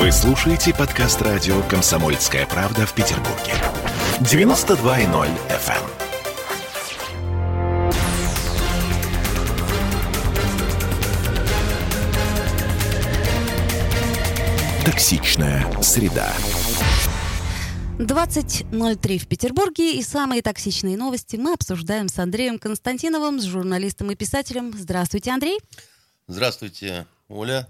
Вы слушаете подкаст радио «Комсомольская правда» в Петербурге. 92.0 FM. Токсичная среда. 20.03 в Петербурге и самые токсичные новости мы обсуждаем с Андреем Константиновым, с журналистом и писателем. Здравствуйте, Андрей. Здравствуйте, Оля.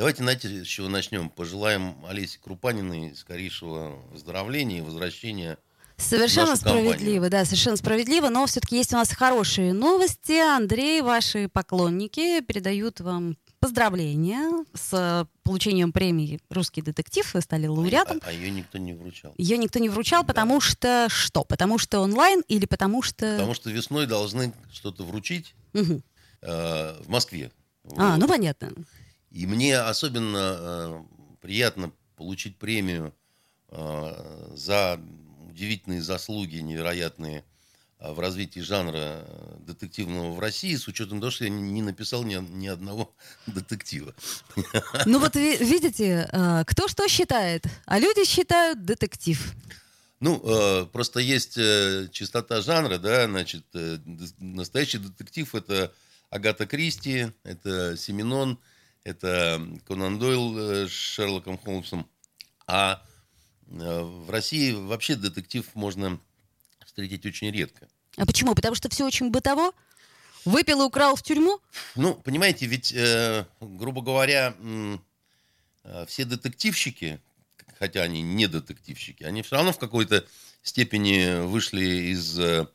Давайте, знаете, с чего начнем? Пожелаем Олесе Крупаниной скорейшего выздоровления и возвращения Совершенно справедливо, да, совершенно справедливо, но все-таки есть у нас хорошие новости. Андрей, ваши поклонники передают вам поздравления с получением премии «Русский детектив». Вы стали лауреатом. А, а ее никто не вручал. Ее никто не вручал, потому да. что что? Потому что онлайн или потому что... Потому что весной должны что-то вручить угу. э, в Москве. А, вот. ну понятно. И мне особенно э, приятно получить премию э, за удивительные заслуги, невероятные в развитии жанра детективного в России, с учетом того, что я не написал ни, ни одного детектива. Ну вот видите, э, кто что считает, а люди считают детектив. Ну, э, просто есть э, чистота жанра, да, значит, настоящий детектив это Агата Кристи, это Семенон, это Конан Дойл с Шерлоком Холмсом. А в России вообще детектив можно встретить очень редко. А почему? Потому что все очень бытово? Выпил и украл в тюрьму? Ну, понимаете, ведь, э, грубо говоря, э, все детективщики, хотя они не детективщики, они все равно в какой-то степени вышли из, э,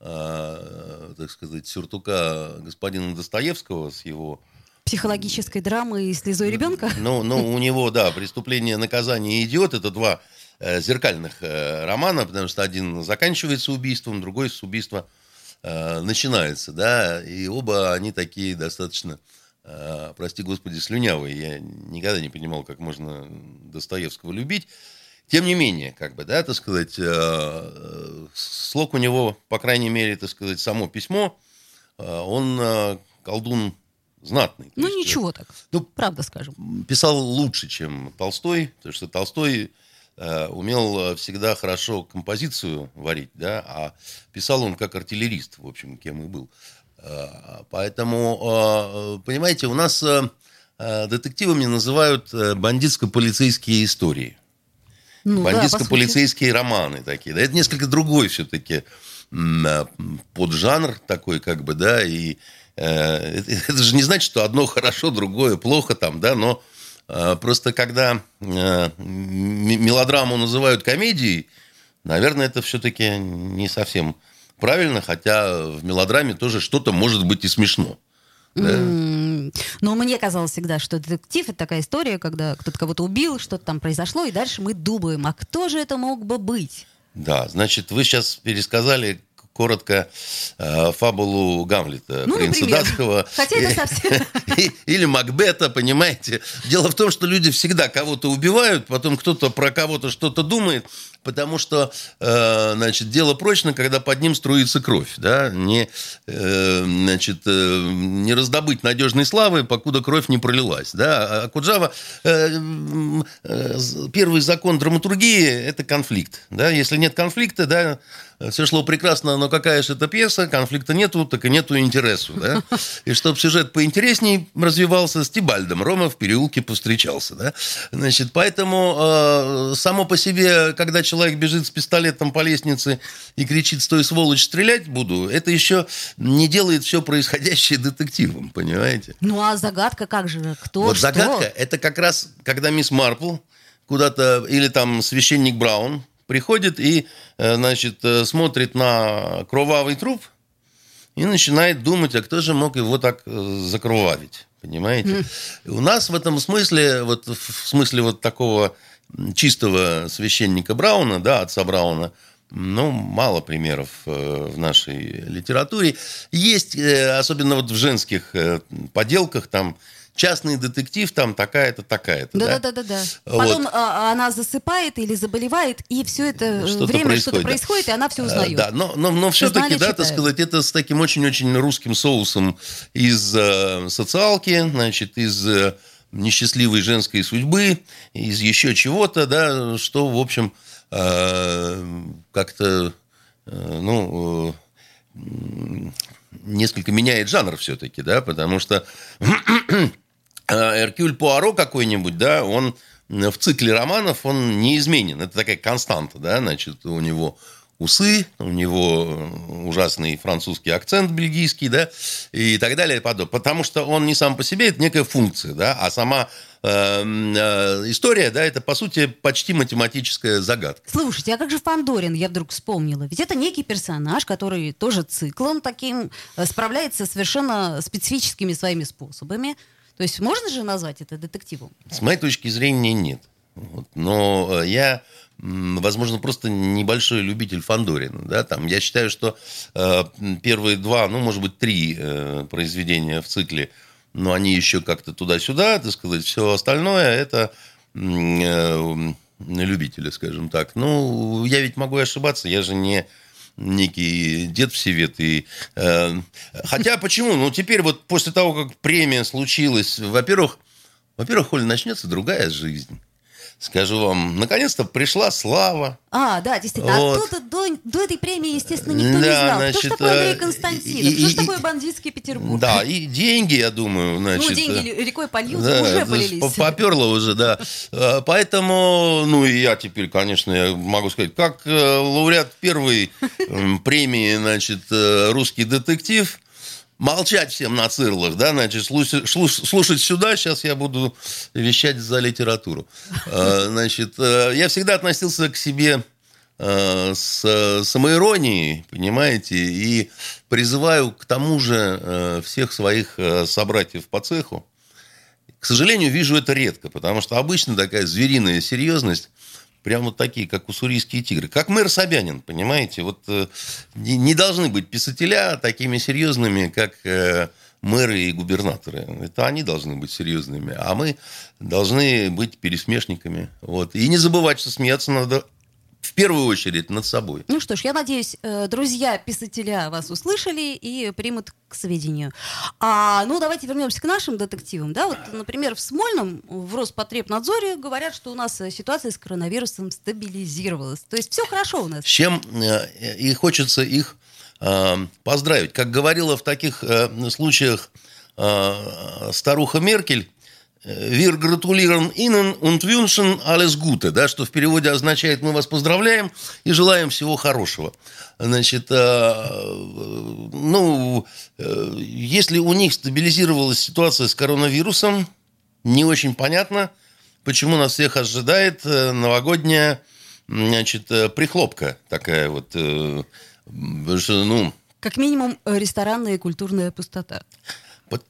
э, так сказать, сюртука господина Достоевского с его психологической драмы и слезой ребенка? Ну, ну, у него, да, преступление, наказание идет. Это два Э, зеркальных э, романа, потому что один заканчивается убийством, другой с убийства э, начинается, да, и оба они такие достаточно, прости господи, слюнявые. Я никогда не понимал, как можно Достоевского любить. Тем не менее, как бы, да, так сказать, слог у него, по крайней мере, так сказать, само письмо, он колдун знатный. Ну, есть, ничего так, ну, правда скажем. Писал лучше, чем Толстой, потому что Толстой Э, умел э, всегда хорошо композицию варить, да, а писал он как артиллерист, в общем, кем и был. Э, поэтому, понимаете, у нас детективами называют бандитско-полицейские истории. Ну, Бандитско-полицейские да, романы такие. Да, это несколько другой все-таки поджанр такой, как бы, да, и это, это же не значит, что одно хорошо, другое плохо там, да, но а, просто когда э, мелодраму называют комедией, наверное, это все-таки не совсем правильно, хотя в мелодраме тоже что-то может быть и смешно. Да? Но мне казалось всегда, что детектив это такая история, когда кто-то кого-то убил, что-то там произошло, и дальше мы думаем, а кто же это мог бы быть? Да, значит, вы сейчас пересказали коротко э, фабулу Гамлета, ну, принца например. датского. Хотя это совсем... Или Макбета, понимаете. Дело в том, что люди всегда кого-то убивают, потом кто-то про кого-то что-то думает, потому что, э, значит, дело прочно, когда под ним струится кровь, да, не, э, значит, э, не раздобыть надежной славы, покуда кровь не пролилась, да. А Куджава, первый закон драматургии – это конфликт, да, если нет конфликта, да, все шло прекрасно, но какая же это пьеса, конфликта нету, так и нету интересу, да. И чтобы сюжет поинтересней развивался, с Тибальдом Рома в переулке повстречался, да. Значит, поэтому э, само по себе, когда человек бежит с пистолетом по лестнице и кричит «Стой, сволочь, стрелять буду», это еще не делает все происходящее детективом, понимаете? Ну, а загадка как же? Кто, Вот что? загадка – это как раз, когда мисс Марпл куда-то, или там священник Браун приходит и, э, значит, э, смотрит на кровавый труп и начинает думать, а кто же мог его так э, закровавить, понимаете? Mm. У нас в этом смысле, вот в смысле вот такого чистого священника Брауна, да, отца Брауна, ну, мало примеров в нашей литературе. Есть, особенно вот в женских поделках, там, частный детектив, там такая-то, такая-то. Да-да-да. Вот. Потом а, она засыпает или заболевает, и все это что время происходит, что-то происходит, да. и она все узнает. Да, но, но, но все-таки, да, так сказать, это с таким очень-очень русским соусом из э, социалки, значит, из несчастливой женской судьбы, из еще чего-то, да, что, в общем, как-то, ну, несколько меняет жанр все-таки, да, потому что Эркюль Пуаро какой-нибудь, да, он в цикле романов, он неизменен. Это такая константа, да, значит, у него усы, у него ужасный французский акцент бельгийский, да, и так далее, и подобное. Потому что он не сам по себе, это некая функция, да, а сама э, э, история, да, это, по сути, почти математическая загадка. Слушайте, а как же Фандорин, я вдруг вспомнила? Ведь это некий персонаж, который тоже циклом таким э, справляется совершенно специфическими своими способами. То есть можно же назвать это детективом? С моей точки зрения, нет. Вот. Но э, я возможно, просто небольшой любитель Фандорина. Да, там, я считаю, что э, первые два, ну, может быть, три э, произведения в цикле, но они еще как-то туда-сюда, так сказать, все остальное это э, любители, скажем так. Ну, я ведь могу ошибаться, я же не некий дед всевет. И, э, хотя почему? Ну, теперь вот после того, как премия случилась, во-первых, во-первых, Оля, начнется другая жизнь скажу вам, наконец-то пришла слава. А, да, действительно. А вот. А до, до этой премии, естественно, никто да, не знал. Значит, кто же такой Андрей э, Константинов? И, Что же такое бандитский Петербург? Да, и деньги, я думаю, значит... Ну, деньги э, рекой польются, да, уже полились. Поперло уже, да. Э, поэтому, ну, и я теперь, конечно, я могу сказать, как лауреат первой премии, значит, «Русский детектив», молчать всем на цирлах, да, значит, слушать, слушать сюда, сейчас я буду вещать за литературу. А, значит, э, я всегда относился к себе э, с самоиронией, понимаете, и призываю к тому же э, всех своих собратьев по цеху. К сожалению, вижу это редко, потому что обычно такая звериная серьезность прям вот такие, как уссурийские тигры. Как мэр Собянин, понимаете? Вот э, не, должны быть писателя такими серьезными, как э, мэры и губернаторы. Это они должны быть серьезными, а мы должны быть пересмешниками. Вот. И не забывать, что смеяться надо первую очередь над собой. Ну что ж, я надеюсь, э, друзья писателя вас услышали и примут к сведению. А, ну, давайте вернемся к нашим детективам. Да? Вот, например, в Смольном, в Роспотребнадзоре говорят, что у нас э, ситуация с коронавирусом стабилизировалась. То есть все хорошо у нас. С чем э, и хочется их поздравить. Как говорила в таких случаях старуха Меркель, «Wir gratulieren Ihnen und wünschen alles Gute», да, что в переводе означает «мы вас поздравляем и желаем всего хорошего». Значит, э, ну, э, если у них стабилизировалась ситуация с коронавирусом, не очень понятно, почему нас всех ожидает э, новогодняя, значит, прихлопка такая вот, ну... Как минимум, ресторанная и культурная пустота.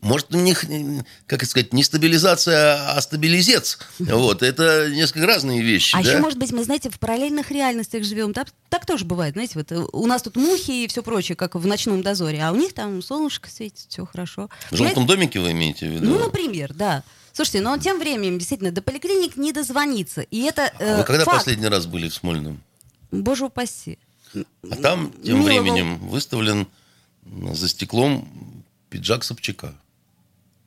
Может, у них, как сказать, не стабилизация, а стабилизец. Вот, это несколько разные вещи. А да? еще, может быть, мы, знаете, в параллельных реальностях живем. Так, так тоже бывает, знаете, вот э, у нас тут мухи и все прочее, как в ночном дозоре, а у них там солнышко светит, все хорошо. В желтом знаете? домике вы имеете в виду? Ну, например, да. Слушайте, но тем временем, действительно, до поликлиник не дозвониться. И это э, а Вы когда факт. последний раз были в Смольном? Боже упаси. А там тем Милого... временем выставлен за стеклом пиджак Собчака.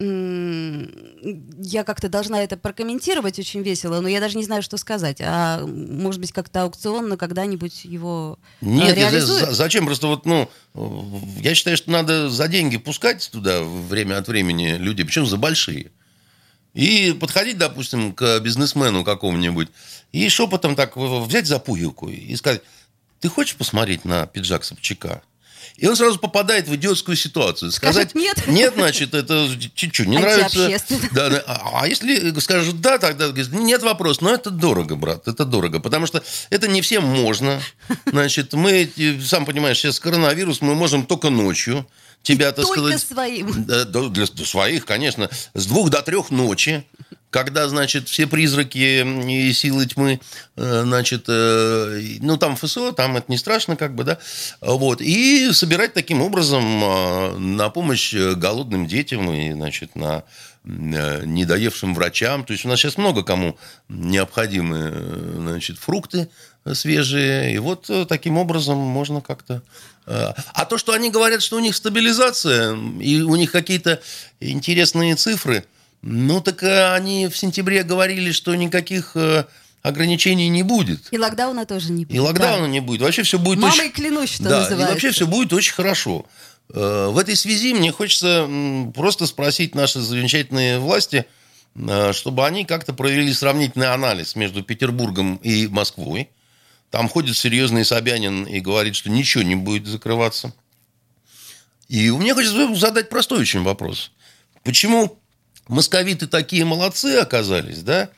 Я как-то должна это прокомментировать очень весело, но я даже не знаю, что сказать. А может быть, как-то аукционно когда-нибудь его а, Нет, реализуют? зачем? Просто вот, ну, я считаю, что надо за деньги пускать туда время от времени людей, причем за большие. И подходить, допустим, к бизнесмену какому-нибудь и шепотом так взять за пуговку и сказать, ты хочешь посмотреть на пиджак Собчака? И он сразу попадает в идиотскую ситуацию. Сказать Скажет, нет. Нет, значит, это чуть-чуть не нравится. Да, да. А, а если скажут да, тогда нет вопрос. Но это дорого, брат, это дорого. Потому что это не всем можно. Значит, мы, сам понимаешь, сейчас коронавирус, мы можем только ночью тебя, и так только сказать... своим. Да, для своих, конечно. С двух до трех ночи когда, значит, все призраки и силы тьмы, э, значит, э, ну, там ФСО, там это не страшно, как бы, да, вот, и собирать таким образом э, на помощь голодным детям и, значит, на недоевшим врачам. То есть у нас сейчас много кому необходимы, значит, фрукты свежие, и вот таким образом можно как-то... А то, что они говорят, что у них стабилизация, и у них какие-то интересные цифры – Ну, так э, они в сентябре говорили, что никаких э, ограничений не будет. И локдауна тоже не будет. И локдауна да. не будет. Вообще все будет Мамой очень... клянусь, что да, называется. И вообще все будет очень хорошо. Э, в этой связи мне хочется просто спросить наши замечательные власти, чтобы они как-то провели сравнительный анализ между Петербургом и Москвой. Там ходит серьезный Собянин и говорит, что ничего не будет закрываться. И меня хочется задать простой очень вопрос. Почему московиты такие молодцы оказались, да?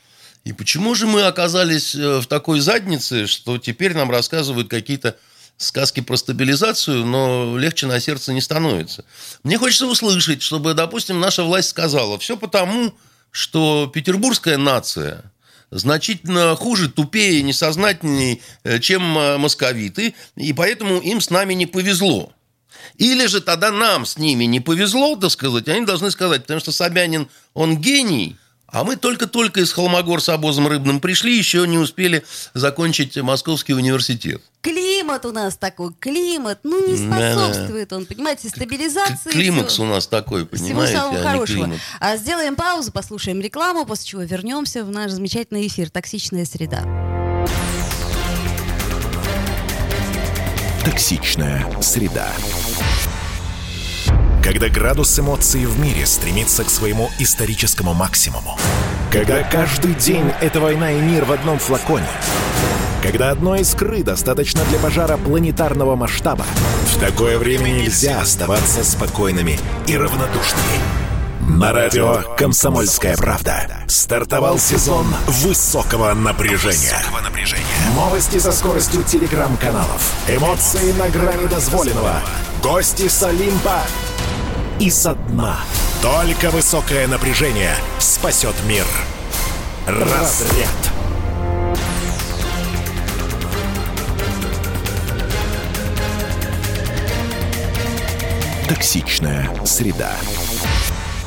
И почему же мы оказались э, в такой заднице, что теперь нам рассказывают какие-то сказки про стабилизацию, но легче на сердце не становится. Мне хочется услышать, чтобы, допустим, наша власть сказала, все потому, что петербургская нация значительно хуже, тупее, несознательнее, э, чем э, московиты, и поэтому им с нами не повезло. Или же тогда нам с ними не повезло, так сказать, они должны сказать, потому что Собянин, он гений, а мы только-только из Холмогор с обозом рыбным пришли, еще не успели закончить Московский университет. Климат у нас такой, климат, ну не способствует он, понимаете, стабилизации. Климакс у нас такой, понимаете, Всего самого а хорошего. климат. А сделаем паузу, послушаем рекламу, после чего вернемся в наш замечательный эфир «Токсичная среда». Токсичная среда. Когда градус эмоций в мире стремится к своему историческому максимуму. Когда каждый день это война и мир в одном флаконе. Когда одной искры достаточно для пожара планетарного масштаба. В такое время нельзя оставаться спокойными и равнодушными. На радио «Комсомольская правда» стартовал сезон высокого напряжения. Новости со скоростью телеграм-каналов. Эмоции на грани дозволенного. Гости с Олимпа и со дна. Только высокое напряжение спасет мир. Разряд. Токсичная среда.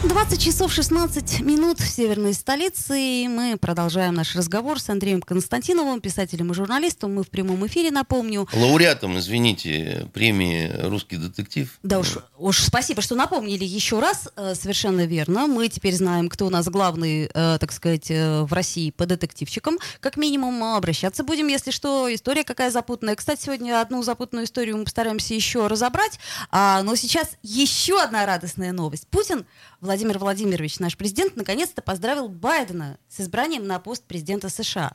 20 часов 16 минут в северной столице, и мы продолжаем наш разговор с Андреем Константиновым, писателем и журналистом. Мы в прямом эфире, напомню. Лауреатом, извините, премии «Русский детектив». Да уж, уж спасибо, что напомнили еще раз. Э, совершенно верно. Мы теперь знаем, кто у нас главный, э, так сказать, э, в России по детективчикам. Как минимум обращаться будем, если что. История какая запутанная. Кстати, сегодня одну запутанную историю мы постараемся еще разобрать. А, но сейчас еще одна радостная новость. Путин Владимир Владимирович, наш президент, наконец-то поздравил Байдена с избранием на пост президента США.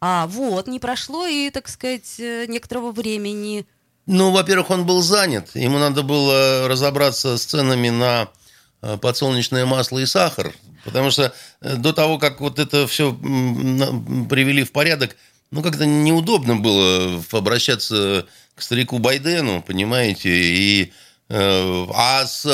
А вот, не прошло и, так сказать, э, некоторого времени. Ну, во-первых, он был занят. Ему надо было разобраться с ценами на э, подсолнечное масло и сахар. Потому что э, до того, как вот это все привели в порядок, ну, как-то неудобно было обращаться к старику Байдену, понимаете, и... А с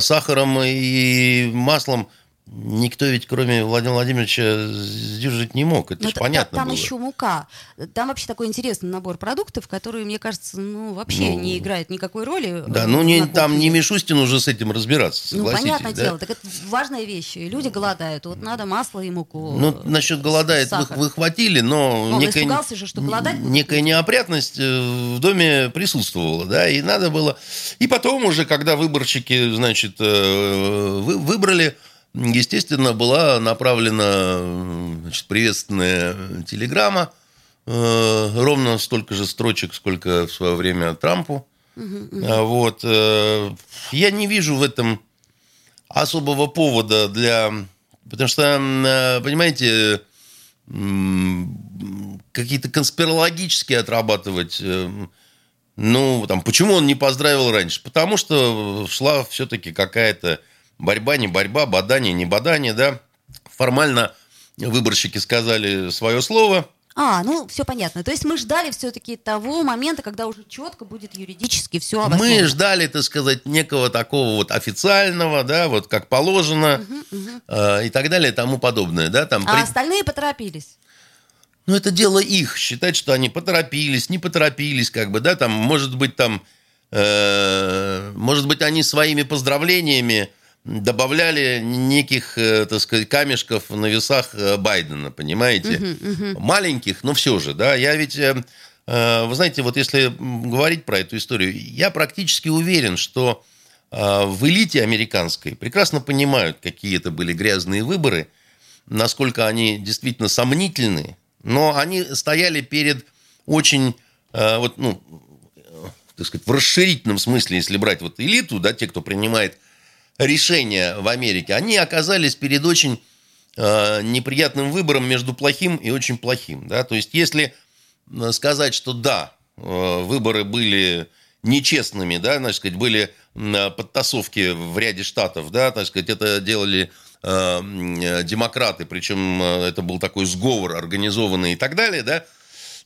сахаром и маслом Никто ведь, кроме Владимира Владимировича, сдержать не мог. Это же понятно Там было. еще мука. Там вообще такой интересный набор продуктов, который, мне кажется, ну, вообще ну, не играет никакой роли. Да, ну не, там не Мишустин уже с этим разбираться, Ну, понятное да? дело. Так это важная вещь. Люди голодают. Вот надо масло и муку. Ну, насчет голодает вы, вы хватили, но Он некая, испугался же, что голодать некая неопрятность э, в доме присутствовала, да, и надо было... И потом уже, когда выборщики, значит, э, выбрали естественно, была направлена значит, приветственная телеграмма, э, ровно столько же строчек, сколько в свое время Трампу. Uh-huh, Вот. Э, я не вижу в этом особого повода для... Потому что, э, понимаете, какие-то конспирологические отрабатывать... Ну, там, почему он не поздравил раньше? Потому что шла все-таки какая-то борьба, не борьба, бадание, не бадание, да. Формально выборщики сказали свое слово. А, ну все понятно. То есть мы ждали все-таки того момента, когда уже четко будет юридически все обосновано. Мы ждали, так сказать, некого такого вот официального, да, вот как положено угу, угу. Э, и так далее и тому подобное, да. Там а при... остальные поторопились. Ну, это дело их, считать, что они поторопились, не поторопились, как бы, да, там, может быть, там, э, может быть, они своими поздравлениями добавляли неких, э, так сказать, камешков на весах э, Байдена, понимаете? Uh-huh, uh-huh. Маленьких, но все же, да. Я ведь, э, вы знаете, вот если говорить про эту историю, я практически уверен, что в элите американской прекрасно понимают, какие это были грязные выборы, насколько они действительно сомнительны, но они стояли перед очень, вот, ну, так сказать, в расширительном смысле, если брать вот элиту, да, те, кто принимает решения в Америке, они оказались перед очень э, неприятным выбором между плохим и очень плохим. Да? То есть, если сказать, что да, э, выборы были нечестными, да, так сказать, были подтасовки в ряде штатов, да, так сказать, это делали э, демократы, причем э, это был такой сговор организованный и так далее, да,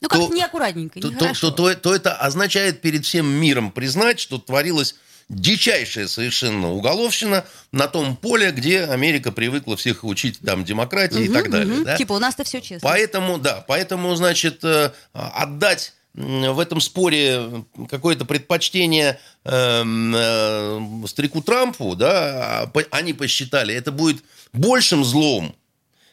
ну, как-то неаккуратненько, то, то, то, то, то это означает перед всем миром признать, что творилось дичайшая совершенно уголовщина на том поле, где Америка привыкла всех учить там демократии угу, и так далее. Угу. Да? Типа у нас-то все честно. Поэтому, да, поэтому, значит, э, отдать в этом споре какое-то предпочтение э, э, старику Трампу, да, а они посчитали, это будет большим злом,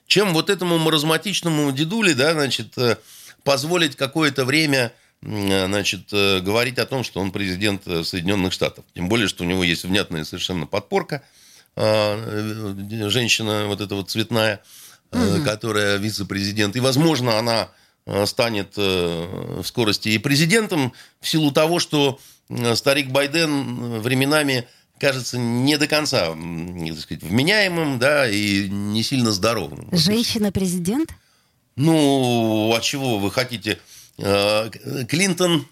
чем вот этому маразматичному дедуле, да, значит, э, позволить какое-то время значит, э, говорить о том, что он президент э, Соединенных Штатов. Тем более, что у него есть внятная совершенно подпорка. Э, женщина вот эта вот цветная, угу. которая вице-президент. И, возможно, она станет в скорости и президентом в силу того, что старик Байден временами кажется не до конца, так сказать, вменяемым, да, и не сильно здоровым. Женщина-президент? Ну, а чего вы хотите? Э, Клинтон,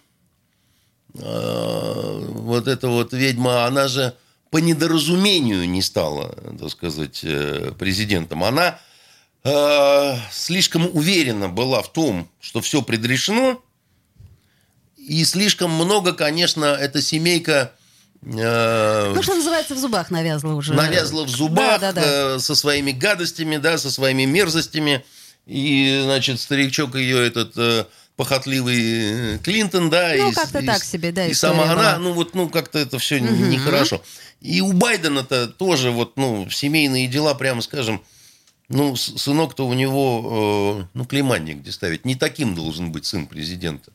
э, вот эта вот ведьма, она же по недоразумению не стала, так сказать, э, президентом. Она слишком уверена была в том, что все предрешено, и слишком много, конечно, эта семейка... Ну, что называется, в зубах навязла уже. Навязла в зубах да, да, да. со своими гадостями, да, со своими мерзостями. И, значит, старичок ее этот похотливый э, Клинтон, да, ну, и, как-то и, так себе, да, и сама была. она, ну вот, ну как-то это все угу. нехорошо. И у Байдена-то тоже вот, ну семейные дела, прямо скажем, ну сынок-то у него, э, ну климанник где ставить, не таким должен быть сын президента.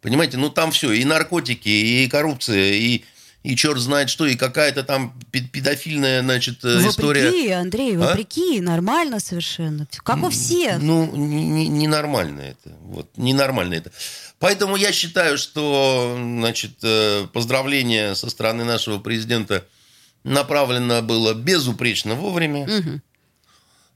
Понимаете, ну там все, и наркотики, и коррупция, и и черт знает что, и какая-то там педофильная, значит, э, вопреки, история. Вопреки, Андрей, а? вопреки, а? нормально совершенно. Как у всех. Ну, ненормально не, не это. Вот, ненормально это. Поэтому я считаю, что, значит, э, поздравление со стороны нашего президента направлено было безупречно вовремя. Угу.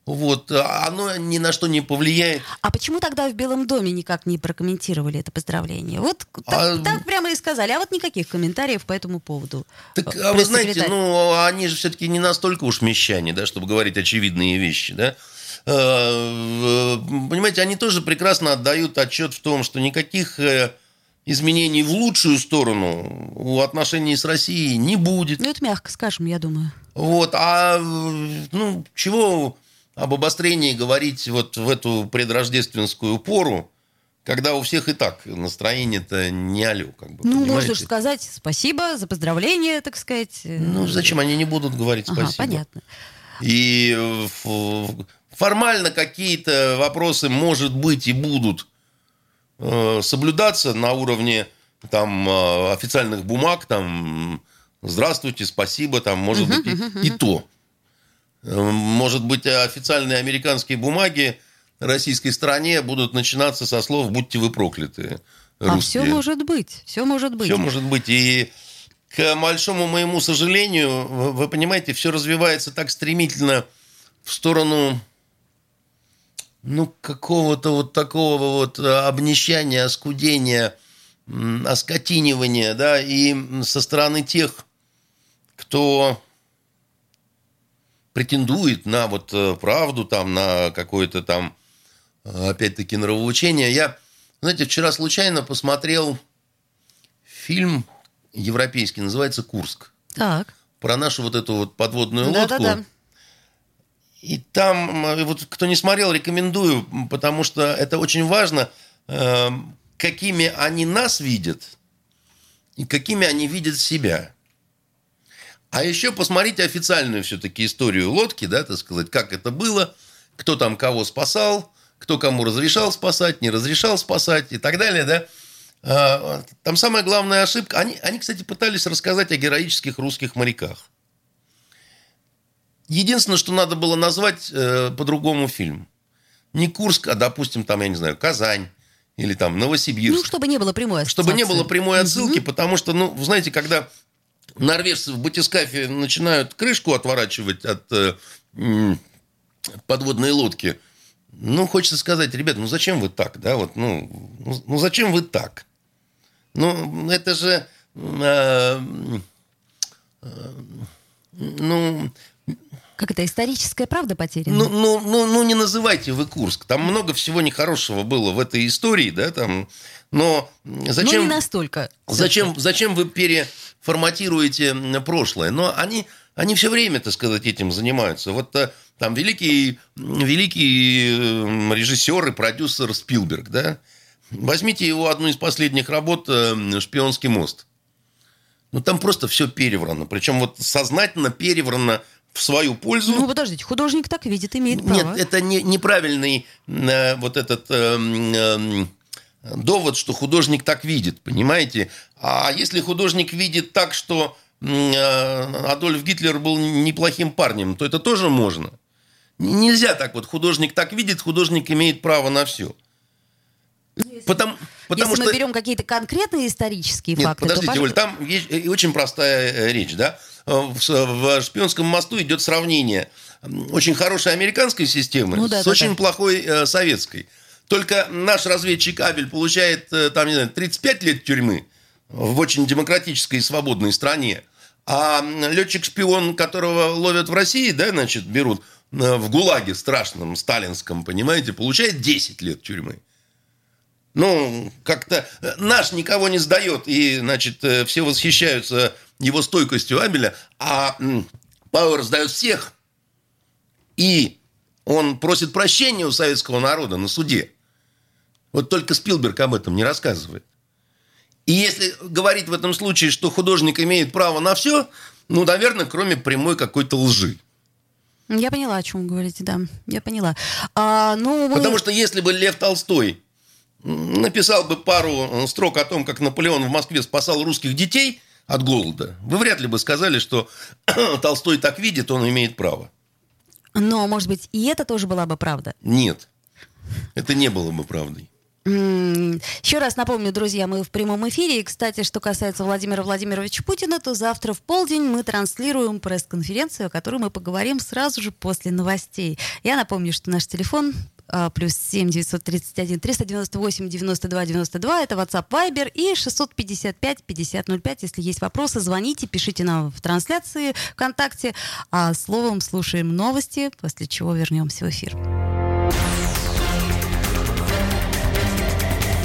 Вот, а оно ни на что не повлияет. А почему тогда в Белом доме никак не прокомментировали это поздравление? Вот так, а... так прямо и сказали, а вот никаких комментариев по этому поводу. Так, а вы знаете, ну, они же все-таки не настолько уж мещане, да, чтобы говорить очевидные вещи, да. А, понимаете, они тоже прекрасно отдают отчет в том, что никаких э, изменений в лучшую сторону у отношений с Россией не будет. Ну, это мягко скажем, я думаю. Вот, а ну, чего об обострении говорить вот в эту предрождественскую пору, когда у всех и так настроение-то не алё, как бы. Ну, можно же сказать спасибо за поздравление, так сказать. Ну, зачем они не будут говорить спасибо? Ага, понятно. И формально какие-то вопросы, может быть, и будут э, соблюдаться на уровне там э, официальных бумаг, там здравствуйте, спасибо, там, может быть, и, и то. Может быть, официальные американские бумаги российской стране будут начинаться со слов «будьте вы прокляты». Русские. А все может быть, все может быть. Все может быть. И к большому моему сожалению, вы понимаете, все развивается так стремительно в сторону ну, какого-то вот такого вот обнищания, оскудения, оскотинивания, да, и со стороны тех, кто претендует на вот э, правду, там, на какое-то там, э, опять-таки, нравоучение. Я, знаете, вчера случайно посмотрел фильм европейский, называется «Курск». Так. Про нашу вот эту вот подводную да, лодку. Да, да. И там, э, вот кто не смотрел, рекомендую, потому что это очень важно, какими они нас видят и какими они видят себя. А еще посмотрите официальную все-таки историю лодки, да, так сказать, как это было, кто там кого спасал, кто кому разрешал спасать, не разрешал спасать и так далее, да. А, там самая главная ошибка. Они, они, кстати, пытались рассказать о героических русских моряках. Единственное, что надо было назвать э, по-другому фильм. Не Курск, а, допустим, там, я не знаю, Казань или там Новосибирск. Ну, чтобы не было прямой отсылки. Чтобы не было прямой отсылки, угу. потому что, ну, знаете, когда норвежцы в батискафе начинают крышку отворачивать от э, подводной лодки, ну, хочется сказать, ребята, ну зачем вы так, да, вот, ну, ну, ну зачем вы так? Ну, это же, э, э, ну, как это, историческая правда потеряна? Ну, ну, ну, ну, не называйте вы Курск. Там много всего нехорошего было в этой истории, да, там. Но зачем... Ну, не настолько. Зачем, зачем вы переформатируете прошлое? Но они, они все время, так сказать, этим занимаются. Вот э, там великий, великий э, режиссер и продюсер Спилберг, да? Возьмите его одну из последних работ э, «Шпионский мост». Ну, там просто все переврано. Причем вот сознательно переврано в свою пользу. Ну, подождите, художник так видит, имеет право. Нет, это не, неправильный э, вот этот э, э, довод, что художник так видит, понимаете? А если художник видит так, что э, Адольф Гитлер был неплохим парнем, то это тоже можно. Нельзя так вот, художник так видит, художник имеет право на все. Если, потому, потому если что... мы берем какие-то конкретные исторические Нет, факты, подождите, то... Оль, там есть э, очень простая э, речь, да? в шпионском мосту идет сравнение очень хорошей американской системы ну, да, с да, очень да. плохой э, советской. Только наш разведчик Абель получает э, там, не знаю, 35 лет тюрьмы в очень демократической и свободной стране. А летчик-шпион, которого ловят в России, да, значит, берут э, в ГУЛАГе страшном, сталинском, понимаете, получает 10 лет тюрьмы. Ну, как-то наш никого не сдает, и, значит, все восхищаются его стойкостью Абеля, а Пауэр сдает всех. И он просит прощения у советского народа на суде. Вот только Спилберг об этом не рассказывает. И если говорить в этом случае, что художник имеет право на все, ну, наверное, кроме прямой какой-то лжи. Я поняла, о чем вы говорите, да. Я поняла. А, ну, вы... Потому что если бы Лев Толстой написал бы пару строк о том, как Наполеон в Москве спасал русских детей, от голода. Вы вряд ли бы сказали, что Толстой так видит, он имеет право. Но, может быть, и это тоже была бы правда? Нет, это не было бы правдой. Еще раз напомню, друзья, мы в прямом эфире. И, кстати, что касается Владимира Владимировича Путина, то завтра в полдень мы транслируем пресс-конференцию, о которой мы поговорим сразу же после новостей. Я напомню, что наш телефон а, плюс 7 931 398 92 92. Это WhatsApp Viber и 655 5005. Если есть вопросы, звоните, пишите нам в трансляции ВКонтакте. А словом слушаем новости, после чего вернемся в эфир.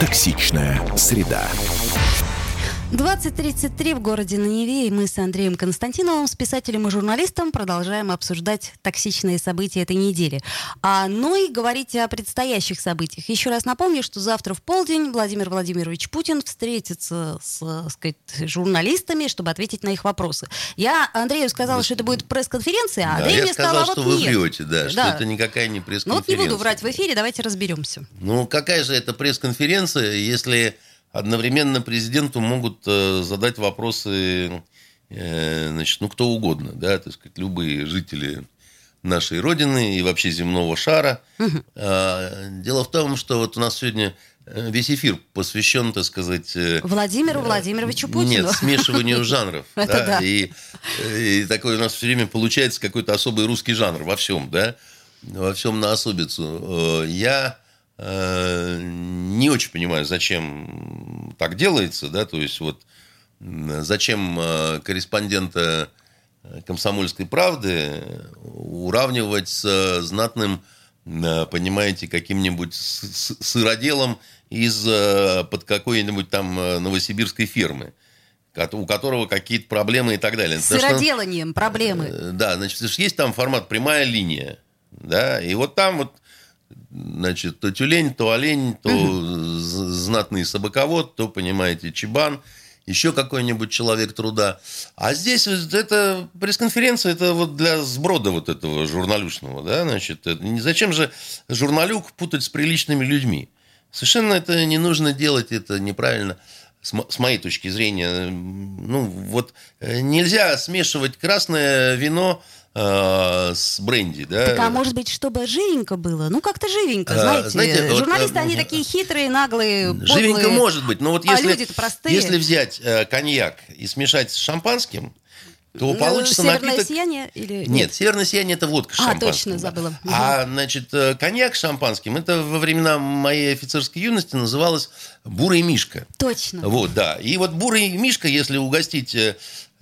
Токсичная среда. 20.33 в городе на Неве, и мы с Андреем Константиновым, с писателем и журналистом, продолжаем обсуждать токсичные события этой недели. А, ну и говорить о предстоящих событиях. Еще раз напомню, что завтра в полдень Владимир Владимирович Путин встретится с сказать, журналистами, чтобы ответить на их вопросы. Я Андрею сказала, что это будет пресс-конференция, а Андрей да, мне сказал, что вот вы нет. врете, да, да, что это никакая не пресс-конференция. Ну вот не буду врать в эфире, давайте разберемся. Ну какая же это пресс-конференция, если одновременно президенту могут э, задать вопросы э, значит, ну, кто угодно, да, так сказать, любые жители нашей Родины и вообще земного шара. Угу. Дело в том, что вот у нас сегодня э, весь эфир посвящен, так сказать... Владимиру Владимировичу Путину. Нет, смешиванию жанров. Это да. И, и такой у нас все время получается какой-то особый русский жанр во всем, да, во всем на особицу. Я не очень понимаю, зачем так делается, да, то есть вот зачем э, корреспондента комсомольской правды уравнивать с знатным понимаете, каким-нибудь сыроделом из э, под какой-нибудь там э, новосибирской фермы у которого какие-то проблемы и так далее. С сыроделанием что, проблемы. Э, да, значит, есть там формат прямая линия, да, и вот там вот, значит, то тюлень, то олень, то угу. знатный собаковод, то, понимаете, чебан, еще какой-нибудь человек труда. А здесь это пресс-конференция, это вот для сброда вот этого журналюшного, да, значит, это, зачем же журналюк путать с приличными людьми? Совершенно это не нужно делать, это неправильно с моей точки зрения, ну вот э, нельзя смешивать красное вино э, с бренди, да. Так, а может быть, чтобы живенько было? Ну, как-то живенько, знаете. А, знаете Журналисты, вот, они такие хитрые, наглые, подлые. Живенько может быть, но вот а если, а простые. если взять э, коньяк и смешать с шампанским, то ну, получится Северное напиток... сияние или нет? Нет, северное сияние это водка с а, точно, забыла. Угу. А, значит, э, коньяк с шампанским, это во времена моей офицерской юности называлось бурый мишка. Точно. Вот, да. И вот бурый мишка, если угостить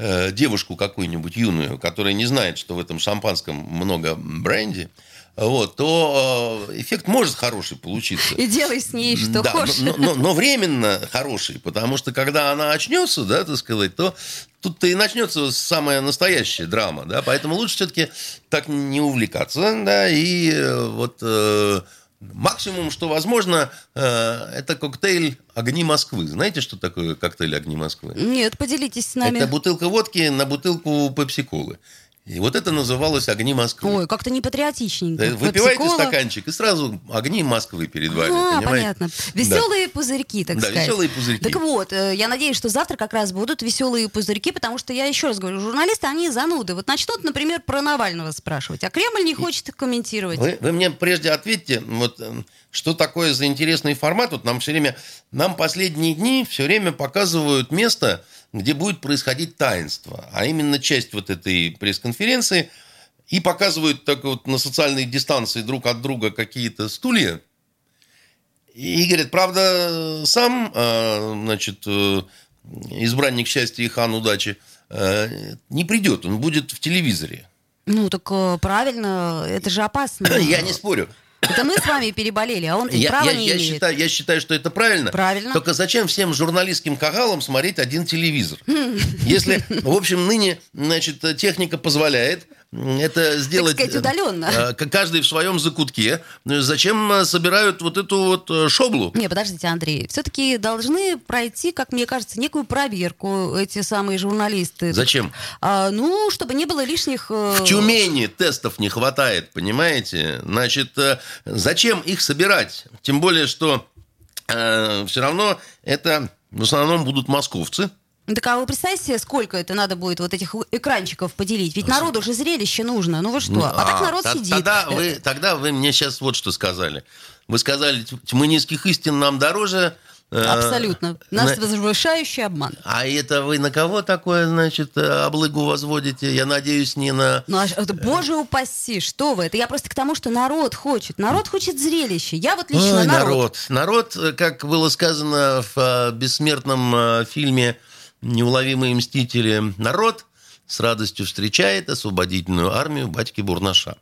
э, девушку какую-нибудь юную, которая не знает, что в этом шампанском много бренди, вот, то э, эффект может хороший получиться. И делай с ней что да, хочешь. Но, но, но временно хороший, потому что когда она очнется, да, так сказать, то тут-то и начнется самая настоящая драма, да, поэтому лучше все-таки так не увлекаться, да, и э, вот э, максимум, что возможно, э, это коктейль «Огни Москвы». Знаете, что такое коктейль «Огни Москвы»? Нет, поделитесь с нами. Это бутылка водки на бутылку пепси-колы. И вот это называлось «Огни Москвы». Ой, как-то не патриотичненько. Да, выпиваете стаканчик, и сразу «Огни Москвы» перед вами, а, понимаете? понятно. Веселые да. пузырьки, так да, сказать. веселые пузырьки. Так вот, э, я надеюсь, что завтра как раз будут веселые пузырьки, потому что, я еще раз говорю, журналисты, они зануды. Вот начнут, например, про Навального спрашивать, а Кремль не хочет комментировать. Вы, вы мне прежде ответьте, вот э, что такое за интересный формат? Вот нам все время, нам последние дни все время показывают место, где будет происходить таинство, а именно часть вот этой пресс-конференции – и показывают так вот на социальной дистанции друг от друга какие-то стулья. И говорят, правда, сам, а, значит, э, избранник счастья и хан удачи э, не придет, он будет в телевизоре. Ну, так э, правильно, это же опасно. Я не спорю. Это мы с вами переболели, а он и я, права я, не я имеет. Считаю, я считаю, что это правильно. Правильно. Только зачем всем журналистским кагалам смотреть один телевизор? Если, в общем, ныне, значит, техника позволяет, это сделать... Так сказать, удаленно. Э, каждый в своем закутке. Зачем э, собирают вот эту вот э, шоблу? Не, подождите, Андрей. Все-таки должны пройти, как мне кажется, некую проверку эти самые журналисты. Зачем? А, ну, чтобы не было лишних... В Тюмени тестов не хватает, понимаете? Значит, зачем их собирать? Тем более, что э, все равно это в основном будут московцы. Так а вы представьте себе, сколько это надо будет вот этих экранчиков поделить? Ведь народу же зрелище нужно. Ну вы что? А, а так народ т- сидит. Тогда вы, тогда вы мне сейчас вот что сказали. Вы сказали, тьмы низких истин нам дороже, Э, Абсолютно. Нас на... возвышающий обман. А это вы на кого такое, значит, э, облыгу возводите? Я надеюсь, не на... Ну, а, это, боже упаси, что вы? Это я просто к тому, что народ хочет. Народ хочет зрелище. Я вот лично Ой, народ. Народ, народ, как было сказано в а, бессмертном а, фильме «Неуловимые мстители», народ с радостью встречает освободительную армию батьки Бурнаша.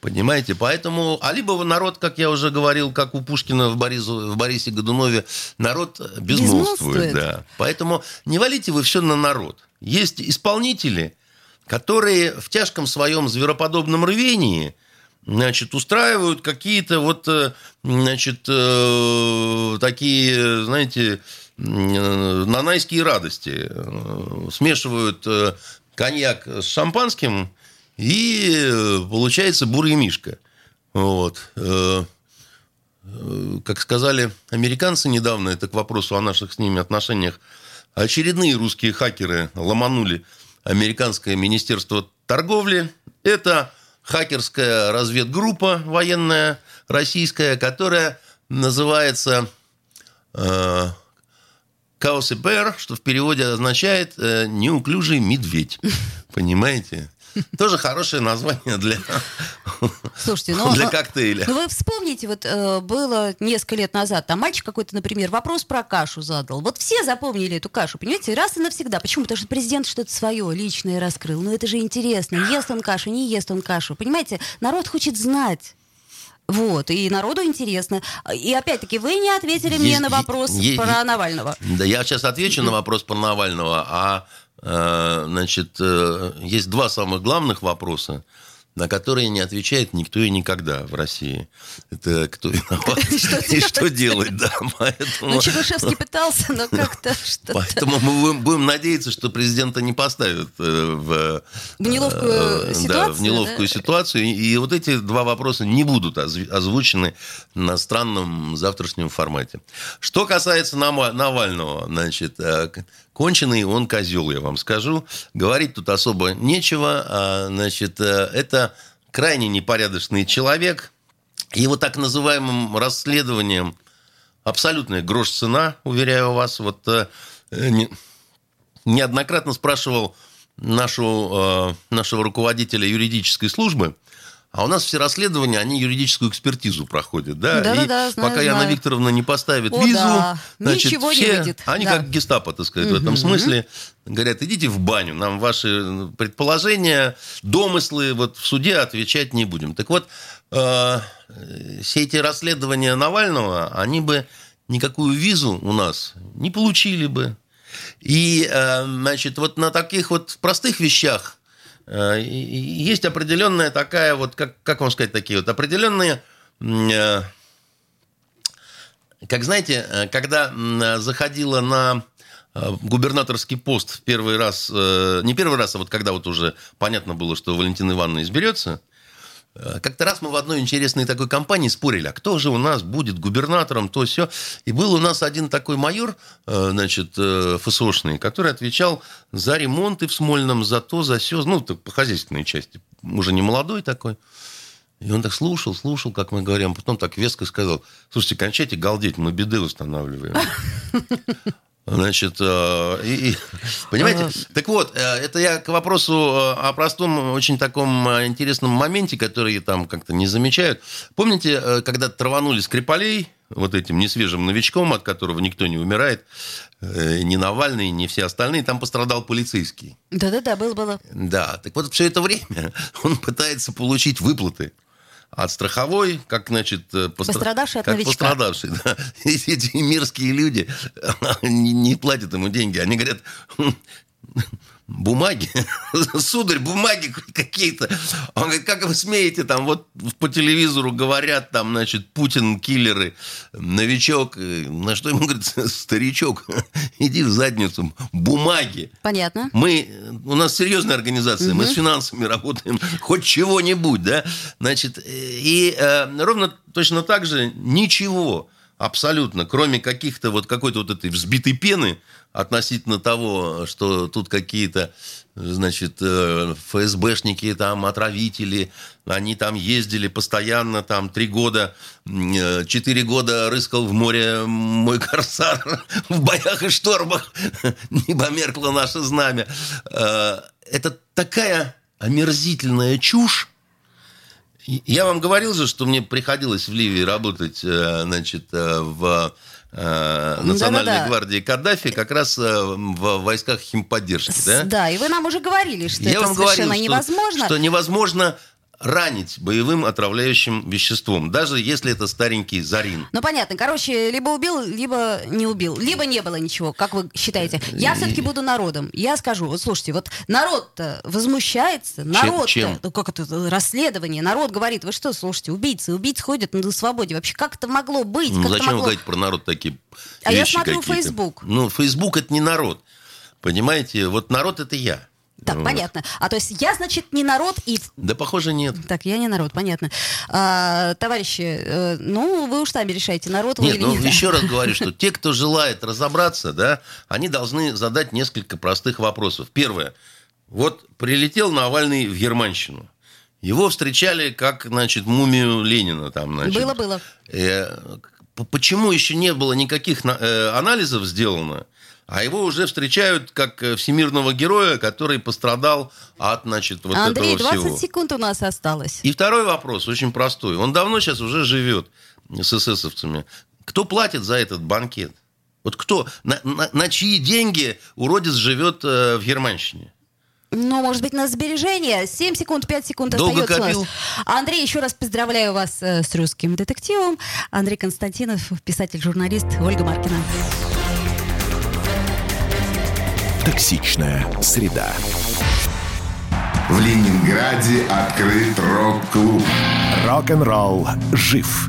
Понимаете? Поэтому, а либо народ, как я уже говорил, как у Пушкина в, Борису, в Борисе Годунове, народ безмолвствует. Да. Поэтому не валите вы все на народ. Есть исполнители, которые в тяжком своем звероподобном рвении значит, устраивают какие-то вот, э, значит, э, такие, знаете, нанайские радости. Смешивают э, коньяк с шампанским – и э, получается бурый мишка. Вот. Э, как сказали американцы недавно, это к вопросу о наших с ними отношениях, очередные русские хакеры ломанули американское министерство торговли. Это хакерская разведгруппа военная российская, которая называется э, Каусипер, что в переводе означает э, неуклюжий медведь. Понимаете? Тоже хорошее название для, Слушайте, ну, для коктейля. Ну, вы вспомните, вот э, было несколько лет назад, там мальчик какой-то, например, вопрос про кашу задал. Вот все запомнили эту кашу, понимаете, раз и навсегда. Почему? Потому что президент что-то свое личное раскрыл. Ну, это же интересно. Ест он кашу, не ест он кашу. Понимаете, народ хочет знать. Вот, и народу интересно. И опять-таки, вы не ответили мне на вопрос про Навального. Да, я сейчас отвечу на вопрос про Навального, а э, значит, э, есть два самых главных вопроса на которые не отвечает никто и никогда в России. Это кто виноват и что делать, да. Ну, Чебышевский пытался, но как-то что-то... Поэтому мы будем надеяться, что президента не поставят э, в... Неловкую э, ситуацию, в неловкую ситуацию. И вот эти два вопроса не будут озвучены на странном завтрашнем формате. Что касается Навального, значит, э, конченый он козел, я вам скажу. Говорить тут особо нечего. А, значит, это крайне непорядочный человек. Его так называемым расследованием абсолютная грош цена, уверяю вас. Вот э, не, неоднократно спрашивал нашу, э, нашего руководителя юридической службы, а у нас все расследования, они юридическую экспертизу проходят, да? Да, и да, знаю, пока знаю. Яна Викторовна не поставит О, визу, да. значит, Ничего все, не выйдет. они да. как гестапо, так сказать, угу. в этом смысле. Говорят, идите в баню, нам ваши предположения, домыслы вот в суде отвечать не будем. Так вот, э, все эти расследования Навального, они бы никакую визу у нас не получили бы. И, э, значит, вот на таких вот простых вещах есть определенная такая вот, как, как вам сказать, такие вот определенные, э, как знаете, э, когда заходила на губернаторский пост в первый раз, не первый раз, а вот когда вот уже понятно было, что Валентина Ивановна изберется – Э, как-то раз мы в одной интересной такой компании спорили, а кто же у нас будет губернатором, то все. И был у нас один такой майор, э, значит, э, ФСОшный, который отвечал за ремонты в Смольном, за то, за все, ну, по хозяйственной части. Уже не молодой такой. И он так слушал, слушал, как мы говорим, а потом так веско сказал, слушайте, кончайте галдеть, мы беды устанавливаем. Значит, э, и, и, понимаете? Так вот, э, это я к вопросу э, о простом, очень таком интересном моменте, который там как-то не замечают. Помните, когда траванули Скрипалей, вот этим несвежим новичком, от которого никто не умирает, ни Навальный, ни все остальные, там пострадал полицейский. Да-да-да, было-было. Да, так вот все это время он пытается получить выплаты от страховой, как, значит... Э, постра... Пострадавший от как новичка. Пострадавший, да. Эти мирские люди не, не платят ему деньги. Они говорят, бумаги, сударь, бумаги какие-то. Он говорит, как вы смеете, там вот по телевизору говорят, там, значит, Путин, киллеры, новичок. На что ему говорит, старичок, иди в задницу, бумаги. Понятно. Мы, у нас серьезная организация, угу. мы с финансами работаем, хоть чего-нибудь, да, значит, и э, ровно точно так же ничего абсолютно, кроме каких-то вот какой-то вот этой взбитой пены относительно того, что тут какие-то, значит, э, ФСБшники, там, отравители, они там ездили постоянно, там, три года, э, четыре года рыскал в море мой корсар в боях и штормах, не померкло наше знамя. Э, это такая омерзительная чушь, я вам говорил же, что мне приходилось в Ливии работать, значит, в э, Национальной да, да, да. гвардии Каддафи как раз в войсках химподдержки, да? Да, и вы нам уже говорили, что Я это вам совершенно говорил, невозможно. Что, что невозможно ранить боевым отравляющим веществом, даже если это старенький зарин. Ну, понятно. Короче, либо убил, либо не убил. Либо не было ничего, как вы считаете. Я все-таки буду народом. Я скажу, вот слушайте, вот народ-то возмущается, народ чем? Ну, как это, расследование, народ говорит, вы что, слушайте, убийцы, убийцы ходят на свободе. Вообще, как это могло быть? Ну, зачем могло... вы говорите про народ такие А я смотрю Facebook. Ну, Facebook это не народ. Понимаете, вот народ это я. Так, вот. понятно. А то есть я, значит, не народ и... Да, похоже, нет. Так, я не народ, понятно. А, товарищи, э, ну, вы уж сами решаете, народ вы нет, или ну, нет. еще раз говорю, что те, кто желает разобраться, да, они должны задать несколько простых вопросов. Первое. Вот прилетел Навальный в Германщину. Его встречали как, значит, мумию Ленина там, значит. Было, было. Э, почему еще не было никаких э, анализов сделано? А его уже встречают как э, всемирного героя, который пострадал от, значит, вот Андрей, этого всего. 20 секунд у нас осталось. И второй вопрос, очень простой. Он давно сейчас уже живет с эсэсовцами. Кто платит за этот банкет? Вот кто, на, на, на чьи деньги уродец живет э, в Германщине? Ну, может быть, на сбережение. 7 секунд, 5 секунд Долго остается копил? у нас. Андрей, еще раз поздравляю вас э, с русским детективом. Андрей Константинов, писатель-журналист Ольга Маркина. Токсичная среда. В Ленинграде открыт рок-клуб. Рок-н-ролл жив.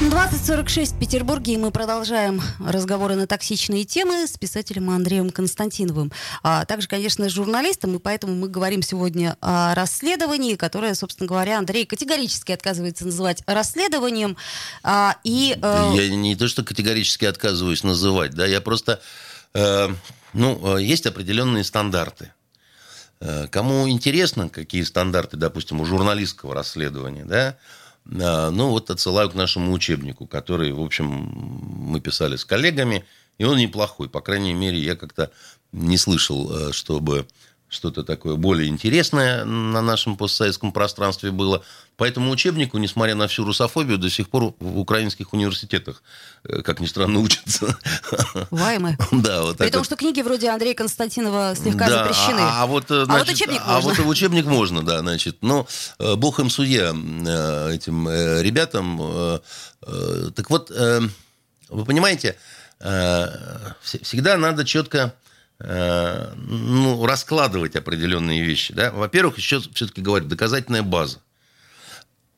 2046 в Петербурге, и мы продолжаем разговоры на токсичные темы с писателем Андреем Константиновым. А также, конечно, с журналистом, и поэтому мы говорим сегодня о расследовании, которое, собственно говоря, Андрей категорически отказывается называть расследованием. А, и, э, Я не то, что категорически отказываюсь называть, да, я просто... э, ну, э, есть определенные стандарты. Э, Кому интересно, какие стандарты, допустим, у журналистского расследования, да, ну, вот отсылаю к нашему учебнику, который, в общем, мы писали с коллегами, и он неплохой. По крайней мере, я как-то не слышал, э, чтобы что-то такое более интересное на нашем постсоветском пространстве было. По этому учебнику, несмотря на всю русофобию, до сих пор в украинских университетах, э, как ни странно, учатся. Ваймы. Да, вот При том, вот. что книги вроде Андрея Константинова слегка Да, запрещены. А, а вот, э, А вот значит, учебник а можно. вот учебник можно, да, значит. Но э, бог им судья э, этим ребятам. Так вот, вы понимаете, вс- всегда надо четко э, ну, раскладывать определенные вещи. Да? Во-первых, еще все-таки говорю, доказательная база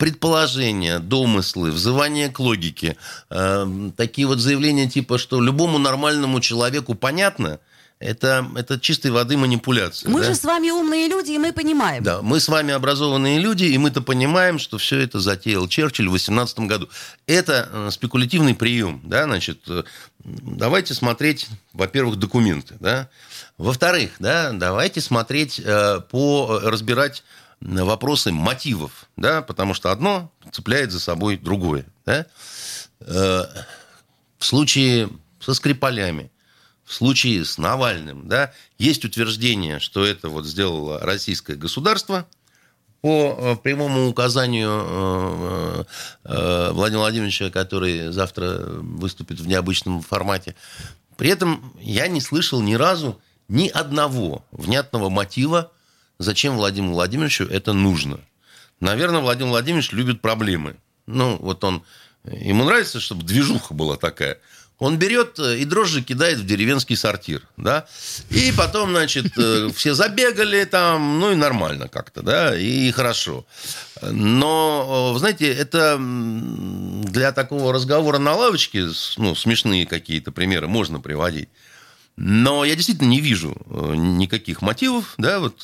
предположения, домыслы, взывание к логике, э, такие вот заявления типа, что любому нормальному человеку понятно, это, это чистой воды манипуляция. Мы да? же с вами умные люди, и мы понимаем. Да, мы с вами образованные люди, и мы-то понимаем, что все это затеял Черчилль в 18 году. Это э, спекулятивный прием, да, значит, э, давайте смотреть, во-первых, документы, да, во-вторых, да, давайте смотреть э, по, разбирать вопросы мотивов, да, потому что одно цепляет за собой другое, да. Э, в случае со Скрипалями, в случае с Навальным, да, есть утверждение, что это вот сделало российское государство по э, прямому указанию э, э, Владимира Владимировича, который завтра выступит в необычном формате. При этом я не слышал ни разу ни одного внятного мотива, зачем Владимиру Владимировичу это нужно. Наверное, Владимир Владимирович любит проблемы. Ну, вот он... Ему нравится, чтобы движуха была такая. Он берет э, и дрожжи кидает в деревенский сортир, да, и потом, значит, э, все забегали там, ну и нормально как-то, да, и хорошо. Но, э, знаете, это для такого разговора на лавочке, ну, смешные какие-то примеры можно приводить. Но я действительно не вижу никаких мотивов, да, вот,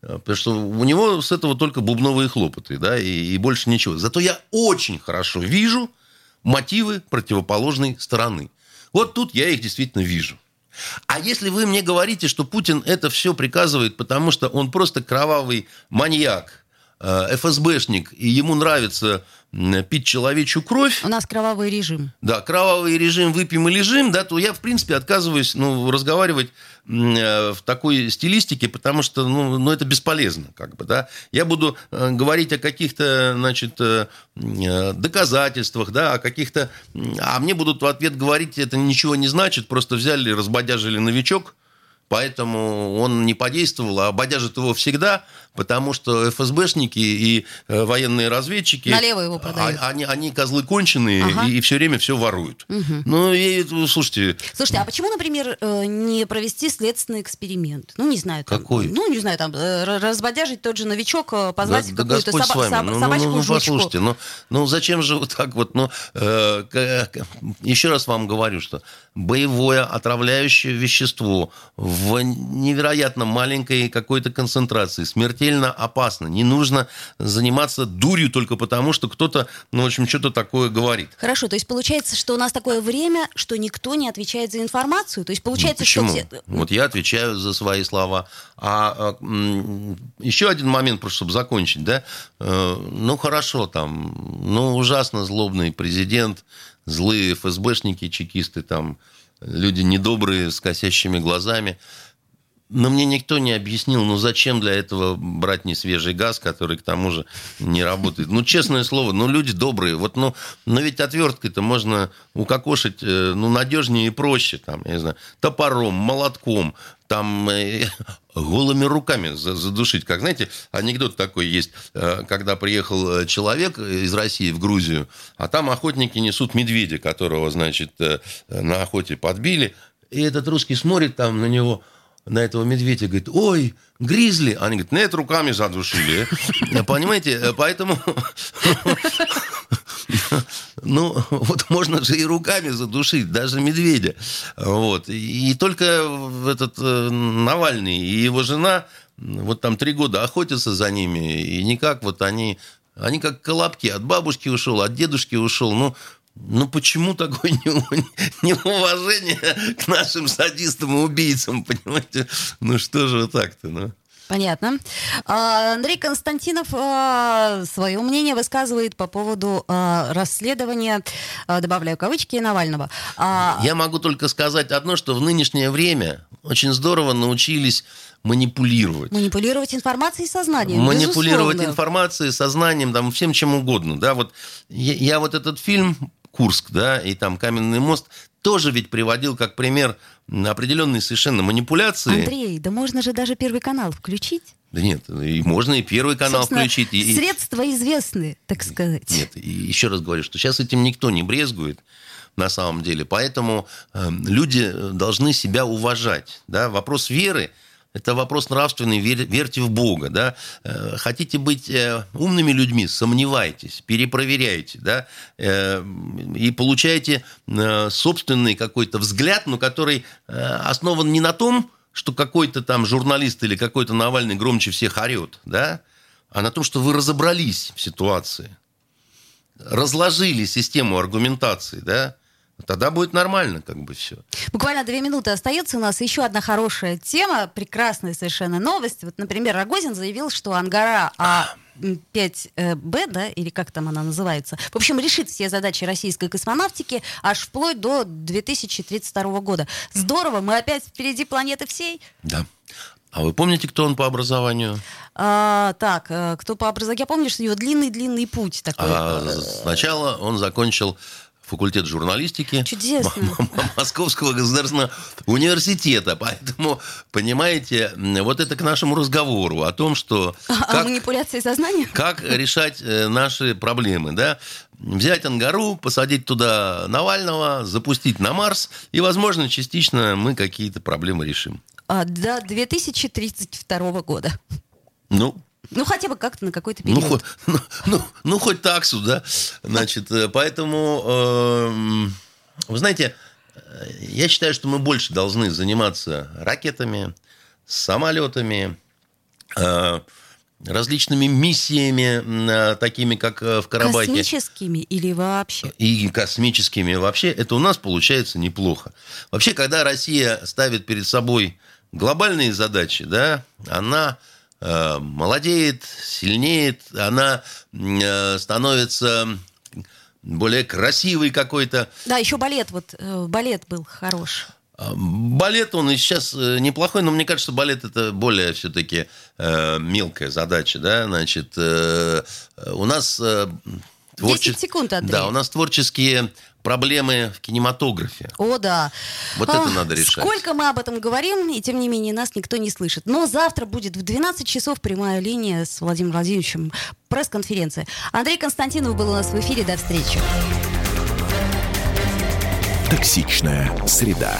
потому что у него с этого только бубновые хлопоты, да, и, и больше ничего. Зато я очень хорошо вижу мотивы противоположной стороны. Вот тут я их действительно вижу. А если вы мне говорите, что Путин это все приказывает, потому что он просто кровавый маньяк, э, ФСБшник, и ему нравится пить человечью кровь, У нас кровавый режим. да, кровавый режим, выпьем и лежим, да, то я, в принципе, отказываюсь ну, разговаривать э, в такой стилистике, потому что, ну, ну, это бесполезно, как бы, да. Я буду э, говорить о каких-то, значит, э, э, доказательствах, да, о каких-то... А мне будут в ответ говорить, это ничего не значит, просто взяли, разбодяжили новичок, поэтому он не подействовал, а бодяжит его всегда, потому что ФСБшники и э, военные разведчики... Налево его продают. а- Они, они козлы конченые Ага. и, все время все воруют. Ну, и, слушайте, Слушайте, а почему, например, э, не провести следственный эксперимент? Ну, не знаю. Там, Какой? Ну, не знаю, там, э, разбодяжить тот же новичок, позвать Да- да какую-то Господь соба- соб- Ну, ну, собачку ну, ну, послушайте, ну, ну зачем же вот так вот? Ну, э, еще раз вам говорю, что боевое отравляющее вещество в невероятно маленькой какой-то концентрации смертельно опасно. Не нужно заниматься дурью только потому, что кто-то, ну, в общем, что-то такое говорит. Хорошо, то есть получается, что у нас такое время, что никто не отвечает за информацию? То есть получается, Ну, почему? что... все- Вот я отвечаю за свои слова. А, а, еще один момент, просто чтобы закончить, да? Э, ну, хорошо, там, ну, ужасно злобный президент, злые ФСБшники, чекисты, там, люди недобрые, с косящими глазами. Но мне никто не объяснил, ну зачем для этого брать несвежий газ, который к тому же не работает. Ну, честное слово, ну люди добрые. Вот, ну, но ведь отверткой-то можно укокошить, э, ну, надежнее и проще, там, я не знаю, топором, молотком, там, э, голыми руками за- задушить. Как, знаете, анекдот такой есть, э, когда приехал э, человек из России в Грузию, а там охотники несут медведя, которого, значит, на охоте подбили, и этот русский смотрит там на него, на этого медведя, говорит, ой, гризли. Они говорят, нет, руками задушили. Понимаете, поэтому... Ну, вот можно же и руками задушить, даже медведя. Вот. И только этот э, Навальный и его жена вот там три года охотятся за ними, и никак вот они... Они как колобки. От бабушки ушел, от дедушки ушел. Ну, ну почему такое неу- неуважение к нашим садистам и убийцам, понимаете? Ну что же вот так-то, ну? Понятно. А, Андрей Константинов а, свое мнение высказывает по поводу а, расследования, добавляю кавычки, Навального. Я могу только сказать одно, что в нынешнее время очень здорово научились манипулировать. Манипулировать информацией и сознанием. манипулировать безусловно. информацией, сознанием, там, всем чем угодно. Да, вот я, я вот этот фильм Курск, да, и там Каменный мост тоже ведь приводил как пример определенные совершенно манипуляции. Андрей, да можно же даже Первый канал включить. Да нет, и можно и первый канал Собственно, включить. И, Средства известны, так сказать. Нет, и еще раз говорю, что сейчас этим никто не брезгует на самом деле. Поэтому э, люди должны себя уважать. Да? Вопрос веры – это вопрос нравственный, вер- верьте в Бога. Да? Э, Хотите быть э, умными людьми, сомневайтесь, перепроверяйте. Да? Э, И получайте э, собственный какой-то взгляд, но который основан не на том, что какой-то там журналист или какой-то Навальный громче всех орет, да? а на том, что вы разобрались в ситуации разложили систему аргументации, да, тогда будет нормально, как бы все. Буквально две минуты остается у нас. Еще одна хорошая тема, прекрасная совершенно новость. Вот, например, Рогозин заявил, что Ангара А5Б, да, или как там она называется, в общем, решит все задачи российской космонавтики аж вплоть до 2032 года. Здорово, мы опять впереди планеты всей. Да. А вы помните, кто он по образованию? А, так, э, кто по образованию? Я помню, что у него длинный-длинный путь такой. А, сначала он закончил факультет журналистики Чудесно. Московского государственного университета. Поэтому, понимаете, вот это к нашему разговору о том, что А как, манипуляция сознанием? как решать э, наши проблемы, да? Взять Ангару, посадить туда Навального, запустить на Марс, и, возможно, частично мы какие-то проблемы решим. А, до 2032 года. Ну, Ну, хотя бы как-то на какой-то ну, период. хоть, ну, ну, ну, хоть таксу, да? Значит, э, поэтому, эм, вы знаете, э, я считаю, что мы больше должны заниматься ракетами, самолетами, э, различными миссиями, э, такими как э, в Карабахе. Космическими или вообще? и космическими вообще, это у нас получается неплохо. Вообще, когда Россия ставит перед собой глобальные задачи, да, она э, молодеет, сильнеет, она э, становится более красивой какой-то. Да, еще балет, вот э, балет был хорош. А, Балет, он и сейчас э, неплохой, но мне кажется, балет это более все-таки мелкая задача, да, значит, э, у нас э, Творче- 10 секунд, Андрей. Да, у нас творческие проблемы в кинематографе. О, да. Вот это Ах, надо решать. Сколько мы об этом говорим, и тем не менее нас никто не слышит. Но завтра будет в 12 часов прямая линия с Владимиром Владимировичем. Пресс-конференция. Андрей Константинов был у нас в эфире. До встречи. Токсичная среда.